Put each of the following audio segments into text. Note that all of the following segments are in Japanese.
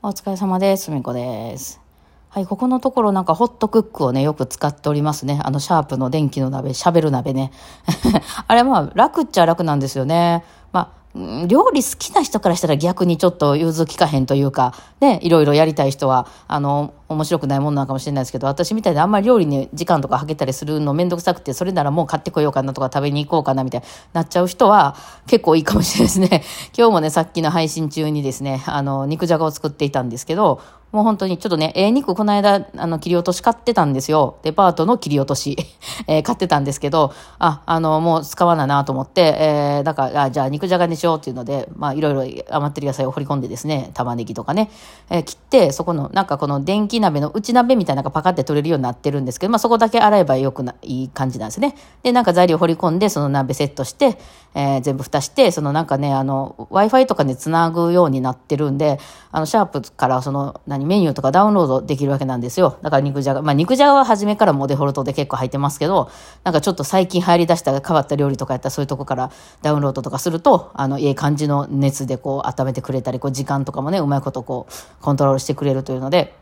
お疲れ様です。みこです。はい、ここのところなんかホットクックをね、よく使っておりますね。あの、シャープの電気の鍋、しゃべる鍋ね。あれまあ、楽っちゃ楽なんですよね。まあ、料理好きな人からしたら逆にちょっと融通きかへんというか、ね、いろいろやりたい人は、あの、面白くないもんなのかもしれないですけど、私みたいにあんまり料理に時間とかかけたりするのめんどくさくて、それならもう買ってこようかなとか食べに行こうかなみたいになっちゃう人は結構いいかもしれないですね。今日もね、さっきの配信中にですね、あの、肉じゃがを作っていたんですけど、もう本当にちょっとね、ええ肉この間、あの、切り落とし買ってたんですよ。デパートの切り落とし、えー買ってたんですけど、あ、あの、もう使わないなと思って、えー、だから、あじゃあ肉じゃがにしようっていうので、まあ、いろいろ余ってる野菜を掘り込んでですね、玉ねぎとかね、えー切って、そこの、なんかこの電気鍋の内鍋みたいなのがパカって取れるようになってるんですけど、まあ、そこだけ洗えばよくな、いい感じなんですね。で、なんか材料掘り込んで、その鍋セットして、えー全部蓋して、そのなんかね、あの、Wi-Fi とかにつなぐようになってるんで、あの、シャープからその、何、メニューとかダウンロードできるわけなんですよ。だから肉じゃが、まあ肉じゃがは初めからもうデフォルトで結構入ってますけど、なんかちょっと最近入り出した変わった料理とかやったらそういうとこからダウンロードとかすると、あの、いい感じの熱でこう温めてくれたり、こう時間とかもね、うまいことこう、コントロールしてくれるというので、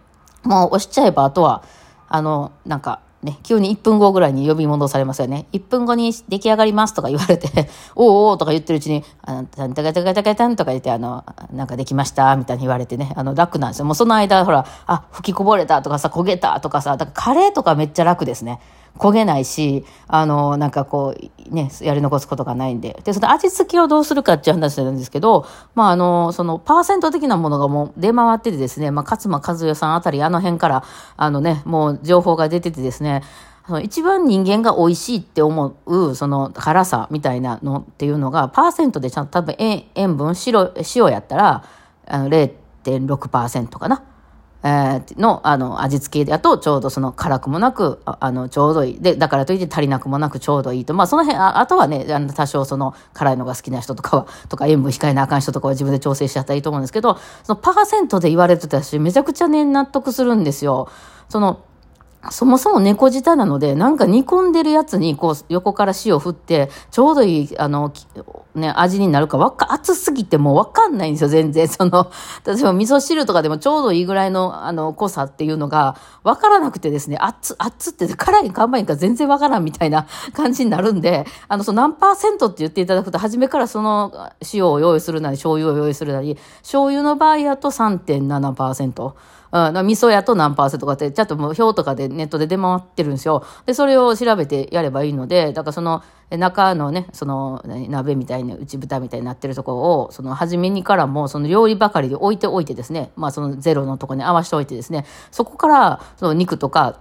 もう押しちゃえばあとは、あの、なんか、ね、急に1分後ぐらいに呼び戻されますよね。1分後に出来上がりますとか言われて、おうおうとか言ってるうちに、あの、タンタカタカタカタンとか言って、あの、なんかできましたみたいに言われてね、あの、楽なんですよ。もうその間、ほら、あ、吹きこぼれたとかさ、焦げたとかさ、だからカレーとかめっちゃ楽ですね。焦げないし、あの、なんかこう、ね、やり残すことがないんで。で、その味付けをどうするかっていう話なんですけど、まあ、あの、その、パーセント的なものがもう出回っててですね、まあ、勝間和代さんあたり、あの辺から、あのね、もう情報が出ててですね、その一番人間が美味しいって思う、その辛さみたいなのっていうのが、パーセントでちゃんと多分塩塩分、塩やったら、あの0.6%かな。えーの、あの、味付けだと、ちょうどその辛くもなく、あの、ちょうどいい。で、だからといって足りなくもなくちょうどいいと。まあ、その辺、ああとはね、あの、多少その、辛いのが好きな人とかは、とか塩分控えなあかん人とかは自分で調整しちゃったらいいと思うんですけど、そのパーセントで言われてたし、めちゃくちゃね、納得するんですよ。その、そもそも猫舌なので、なんか煮込んでるやつに、こう、横から塩振って、ちょうどいい、あの、ね、味になるか、わか、熱すぎてもうわかんないんですよ、全然。その、例えば味噌汁とかでもちょうどいいぐらいの、あの、濃さっていうのが、わからなくてですね、熱、熱って辛いんか甘いんか全然わからんみたいな 感じになるんで、あの、その何パーセントって言っていただくと、初めからその塩を用意するなり、醤油を用意するなり、醤油の場合だと3.7%。うん、味噌やと何パーセントかって、ちゃんともう表とかでネットで出回ってるんですよ。で、それを調べてやればいいので、だからその中のね、その鍋みたいに内蓋みたいになってるところを、その初めにからもその料理ばかりで置いておいてですね、まあそのゼロのとこに合わせておいてですね、そこからその肉とか、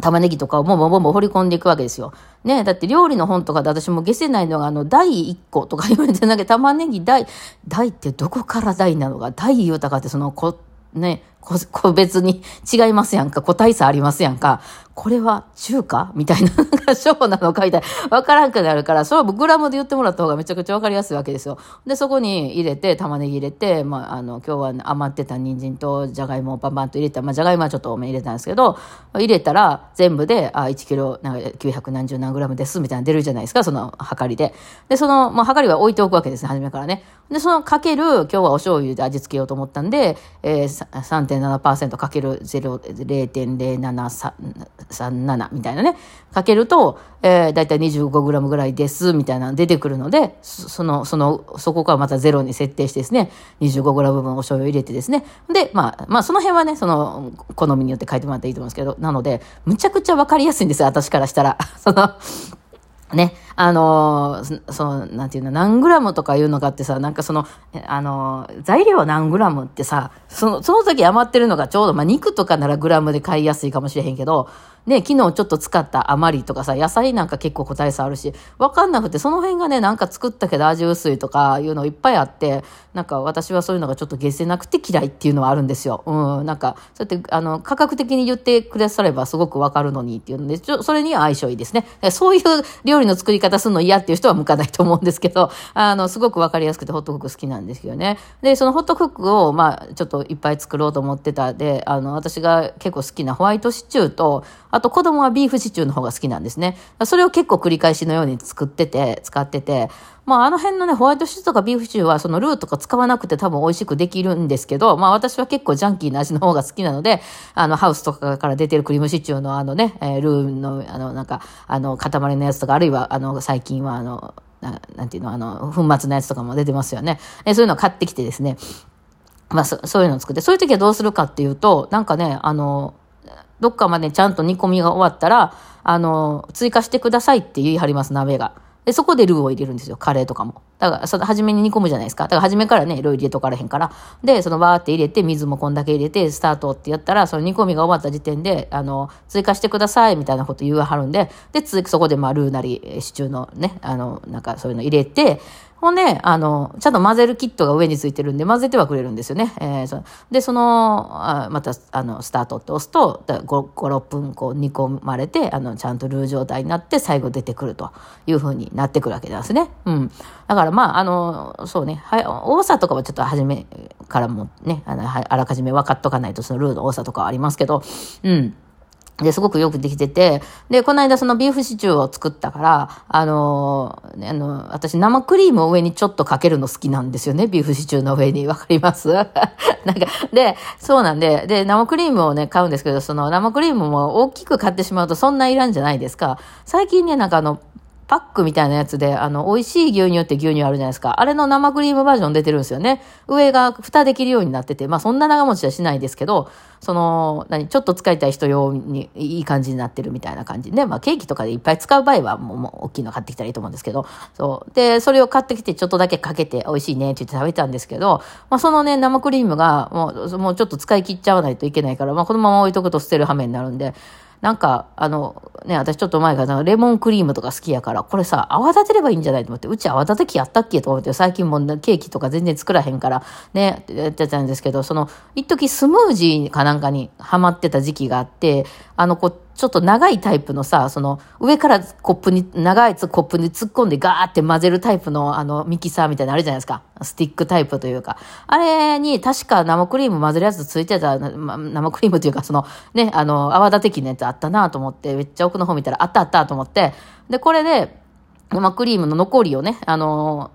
玉ねぎとかをボンボンボンボン掘り込んでいくわけですよ。ねだって料理の本とかで私も消せないのが、あの、第1個とか言われて、なんか玉ねぎ第、第ってどこから第なのか、第言うたかってその、こ、ね、個別に違いますやんか、個体差ありますやんか、これは中華？みたいな、なんか小なのかみたいな、わからんくなるから、それはグラムで言ってもらった方がめちゃくちゃわかりやすいわけですよ。で、そこに入れて、玉ねぎ入れて、まあ、あの、今日は余ってた人参とじゃがいもをバンバンと入れた、まあ、じゃがいもはちょっと多め入れたんですけど、入れたら全部で、あ、1キロ、なんか900何十何グラムです、みたいな出るじゃないですか、その、量りで。で、その、まあ、量りは置いておくわけですね、初めからね。で、そのかける、今日はお醤油で味付けようと思ったんで、えー、3 0.7%かける0.0737みたいなね、かけると、えー、だいたい 25g ぐらいですみたいなの出てくるので、その、その、そこからまたゼロに設定してですね、25g 分お醤油入れてですね、で、まあ、まあ、その辺はね、その、好みによって書いてもらっていいと思うんですけど、なので、むちゃくちゃわかりやすいんですよ、私からしたら。その、ね、あの、その、なんていうの、何グラムとかいうのかってさ、なんかその、あの、材料何グラムってさ、その、その時余ってるのがちょうど、まあ、肉とかならグラムで買いやすいかもしれへんけど、ね、昨日ちょっと使った余りとかさ、野菜なんか結構個体差あるし、わかんなくて、その辺がね、なんか作ったけど味薄いとかいうのいっぱいあって、なんか私はそういうのがちょっと下せなくて嫌いっていうのはあるんですよ。うん、なんか、そうやって、あの、価格的に言ってくださればすごくわかるのにっていうので、ちょそれには相性いいですね。そういう料理の作り方するの嫌っていう人は向かないと思うんですけど、あの、すごくわかりやすくてホットクック好きなんですよね。で、そのホットクックを、まあ、ちょっといっぱい作ろうと思ってたで、あの、私が結構好きなホワイトシチューと、あと子供はビーフシチューの方が好きなんですね。それを結構繰り返しのように作ってて、使ってて、まああの辺のね、ホワイトシチューとかビーフシチューはそのルーとか使わなくて多分美味しくできるんですけど、まあ私は結構ジャンキーな味の方が好きなので、あのハウスとかから出てるクリームシチューのあのね、えー、ルーのあのなんか、あの塊のやつとか、あるいはあの最近はあの、ななんていうの、あの、粉末のやつとかも出てますよね。えそういうのを買ってきてですね、まあそ、そういうのを作って、そういう時はどうするかっていうと、なんかね、あの、どっかまでちゃんと煮込みが終わったら、あの、追加してくださいって言い張ります、鍋が。で、そこでルーを入れるんですよ。カレーとかも。だから、初めに煮込むじゃないですか。だから、初めからね、ルー入れとかれへんから。で、その、バーって入れて、水もこんだけ入れて、スタートってやったら、その煮込みが終わった時点で、あの、追加してください、みたいなこと言わはるんで、で、つ、そこで、まあ、ルーなり、シチューのね、あの、なんか、そういうの入れて、ほんで、あの、ちゃんと混ぜるキットが上についてるんで、混ぜてはくれるんですよね。えー、そで、その、あまた、あの、スタートって押すと、5、5 6分こう煮込まれて、あの、ちゃんとルー状態になって、最後出てくるというふうになってくるわけなんですね。うん。だから、まあ、あの、そうね、はい、多さとかはちょっと初めからもね、あの、あらかじめ分かっとかないと、そのルーの多さとかはありますけど、うん。で、すごくよくできてて、で、この間そのビーフシチューを作ったから、あの、あの、私生クリームを上にちょっとかけるの好きなんですよね、ビーフシチューの上に。わかります？なんか、で、そうなんで、で、生クリームをね、買うんですけど、その生クリームも大きく買ってしまうとそんないらんじゃないですか。最近ね、なんかあの、パックみたいなやつで、あの、美味しい牛乳って牛乳あるじゃないですか。あれの生クリームバージョン出てるんですよね。上が蓋できるようになってて、まあそんな長持ちはしないですけど、その、何、ちょっと使いたい人用にいい感じになってるみたいな感じで、まあケーキとかでいっぱい使う場合はもう、もう大きいの買ってきたらいいと思うんですけど、そう。で、それを買ってきてちょっとだけかけて美味しいねって言って食べたんですけど、まあそのね、生クリームがもう、もうちょっと使い切っちゃわないといけないから、まあこのまま置いとくと捨てる羽目になるんで、なんか、あの、ね、私ちょっと前からレモンクリームとか好きやから、これさ、泡立てればいいんじゃないと思って、うち泡立て器やったっけと思って、最近もケーキとか全然作らへんから、ね、やってたんですけど、その、一時スムージーかなんかにハマってた時期があって、あの、こう、ちょっと長いタイプのさ、その、上からコップに、長いコップに突っ込んでガーって混ぜるタイプの、あの、ミキサーみたいなのあるじゃないですか。スティックタイプというか。あれに、確か生クリーム混ぜるやつついてた、生クリームというか、その、ね、あの、泡立て器のやつあったなと思って、めっちゃ奥の方見たら、あったあったと思って、で、これで、生クリームの残りをね、あの、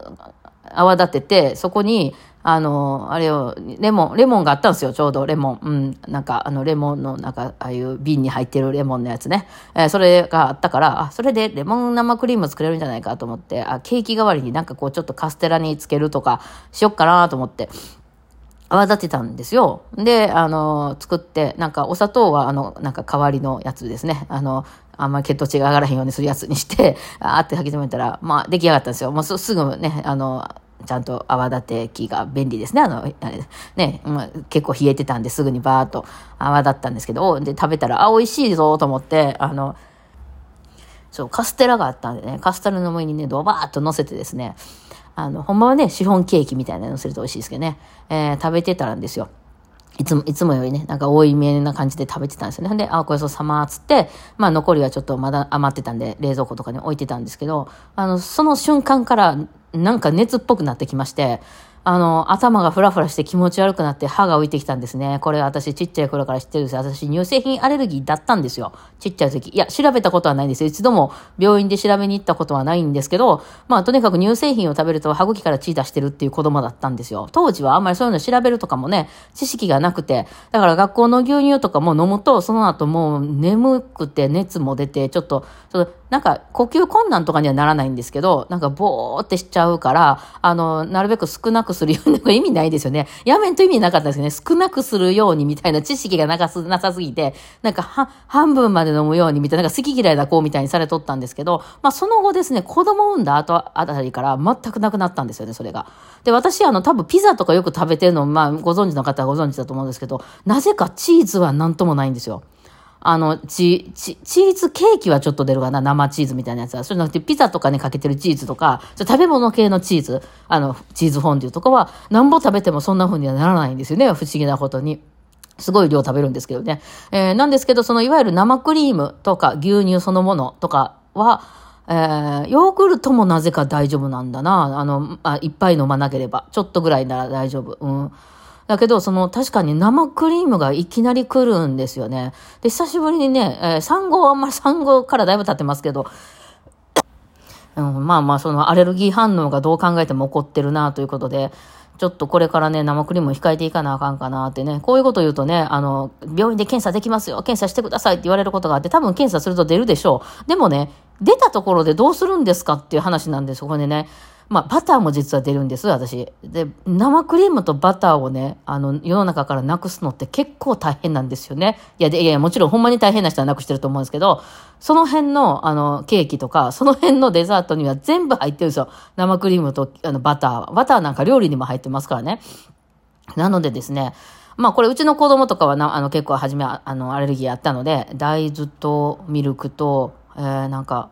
泡立てて、そこに、あの、あれを、レモン、レモンがあったんですよ、ちょうど、レモン。うん、なんか、あの、レモンの、なんか、ああいう瓶に入ってるレモンのやつね。えー、それがあったから、あ、それでレモン生クリーム作れるんじゃないかと思って、あ、ケーキ代わりになんかこう、ちょっとカステラにつけるとか、しよっかなと思って。泡立てたんですよ。で、あの、作って、なんかお砂糖は、あの、なんか代わりのやつですね。あの、あんまり血糖値が上がらへんようにするやつにして、あーって吐き止めたら、まあ、出来上がったんですよ。もうすぐね、あの、ちゃんと泡立て器が便利ですね。あの、あれね、まあ、結構冷えてたんですぐにバーっと泡立ったんですけど、で、食べたら、あ、美味しいぞと思って、あの、そう、カステラがあったんでね、カステラの上にね、ドバーっと乗せてですね、あの、ほんまはね、シフォンケーキみたいなの乗せると美味しいですけどね、えー、食べてたらんですよ。いつも、いつもよりね、なんか多いめな感じで食べてたんですよね。んで、あ、これそうさまーつって、まあ残りはちょっとまだ余ってたんで、冷蔵庫とかに置いてたんですけど、あの、その瞬間からなんか熱っぽくなってきまして、あの、頭がフラフラして気持ち悪くなって歯が浮いてきたんですね。これ私ちっちゃい頃から知ってるんですよ。私乳製品アレルギーだったんですよ。ちっちゃい時。いや、調べたことはないんですよ。一度も病院で調べに行ったことはないんですけど、まあとにかく乳製品を食べると歯茎から血出してるっていう子供だったんですよ。当時はあんまりそういうの調べるとかもね、知識がなくて、だから学校の牛乳とかも飲むと、その後もう眠くて熱も出て、ちょっと、ちょっとなんか呼吸困難とかにはならないんですけど、なんかボーってしちゃうから、あの、なるべく少なくするように、意味ないですよね。やめんと意味なかったですよね。少なくするようにみたいな知識がなかす、なさすぎて、なんかは、半分まで飲むようにみたいな、なんか好き嫌いな子みたいにされとったんですけど、まあその後ですね、子供産んだ後あたりから全くなくなったんですよね、それが。で、私、あの、多分ピザとかよく食べてるの、まあご存知の方はご存知だと思うんですけど、なぜかチーズはなんともないんですよ。あの、チ、チ、チーズケーキはちょっと出るかな？生チーズみたいなやつは。それなくて、ピザとかにかけてるチーズとか、食べ物系のチーズ、あの、チーズフォンデュとかは、なんぼ食べてもそんな風にはならないんですよね。不思議なことに。すごい量食べるんですけどね。えー、なんですけど、そのいわゆる生クリームとか牛乳そのものとかは、えー、ヨーグルトもなぜか大丈夫なんだな。あの、あいっぱい飲まなければ。ちょっとぐらいなら大丈夫。うん。だけど、その確かに生クリームがいきなり来るんですよね。で、久しぶりにね、えー、産後、あんまり産後からだいぶ経ってますけど、うん、まあまあ、そのアレルギー反応がどう考えても起こってるなということで、ちょっとこれからね、生クリームを控えていかなあかんかなってね、こういうこと言うとね、あの、病院で検査できますよ、検査してくださいって言われることがあって、多分検査すると出るでしょう。でもね、出たところでどうするんですかっていう話なんですよ、これね。まあ、バターも実は出るんです、私。で、生クリームとバターをね、あの、世の中からなくすのって結構大変なんですよね。いや、でいや、もちろんほんまに大変な人はなくしてると思うんですけど、その辺の、あの、ケーキとか、その辺のデザートには全部入ってるんですよ。生クリームと、あの、バター。バターなんか料理にも入ってますからね。なのでですね、まあこれうちの子供とかはなあの結構初めあのアレルギーあったので、大豆とミルクと、えー、なんか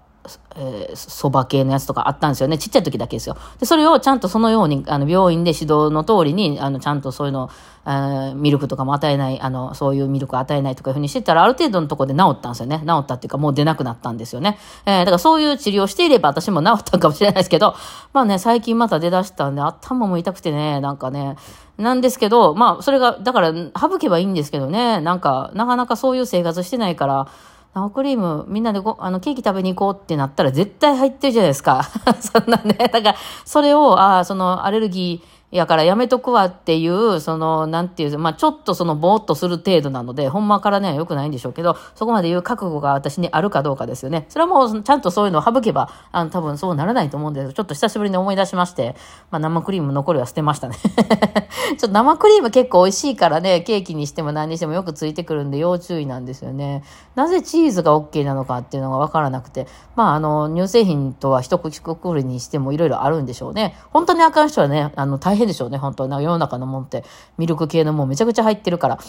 えー、そば系のやつとかあったんですよね。ちっちゃい時だけですよ。で、それをちゃんとそのように、あの、病院で指導の通りに、あの、ちゃんとそういうの、えー、ミルクとかも与えない、あの、そういうミルク与えないとかいうふうにしてたら、ある程度のとこで治ったんですよね。治ったっていうか、もう出なくなったんですよね。えー、だからそういう治療していれば私も治ったかもしれないですけど、まあね、最近また出だしたんで、頭も痛くてね、なんかね、なんですけど、まあ、それが、だから、省けばいいんですけどね、なんか、なかなかそういう生活してないから、生クリームみんなでごあのケーキ食べに行こうってなったら絶対入ってるじゃないですか。そんなね。だから、それを、ああ、そのアレルギー、やからやめとくわっていう、その、なんていう、まあちょっとそのぼーっとする程度なので、ほんまからね、良くないんでしょうけど、そこまで言う覚悟が私にあるかどうかですよね。それはもうちゃんとそういうのを省けば、あの、多分そうならないと思うんですちょっと久しぶりに思い出しまして、まあ生クリーム残りは捨てましたね。ちょっと生クリーム結構美味しいからね、ケーキにしても何にしてもよくついてくるんで要注意なんですよね。なぜチーズが OK なのかっていうのがわからなくて、まああの、乳製品とは一口くくりにしてもいろいろあるんでしょうね。本当にあかん人はね、あの、大変でしょうね、本当な世の中のもんって、ミルク系のもんめちゃくちゃ入ってるから。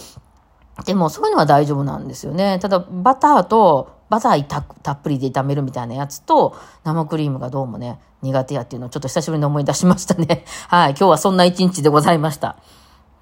でも、そういうのは大丈夫なんですよね。ただ、バターと、バターたたっぷりで炒めるみたいなやつと、生クリームがどうもね、苦手やっていうのをちょっと久しぶりに思い出しましたね。はい。今日はそんな一日でございました。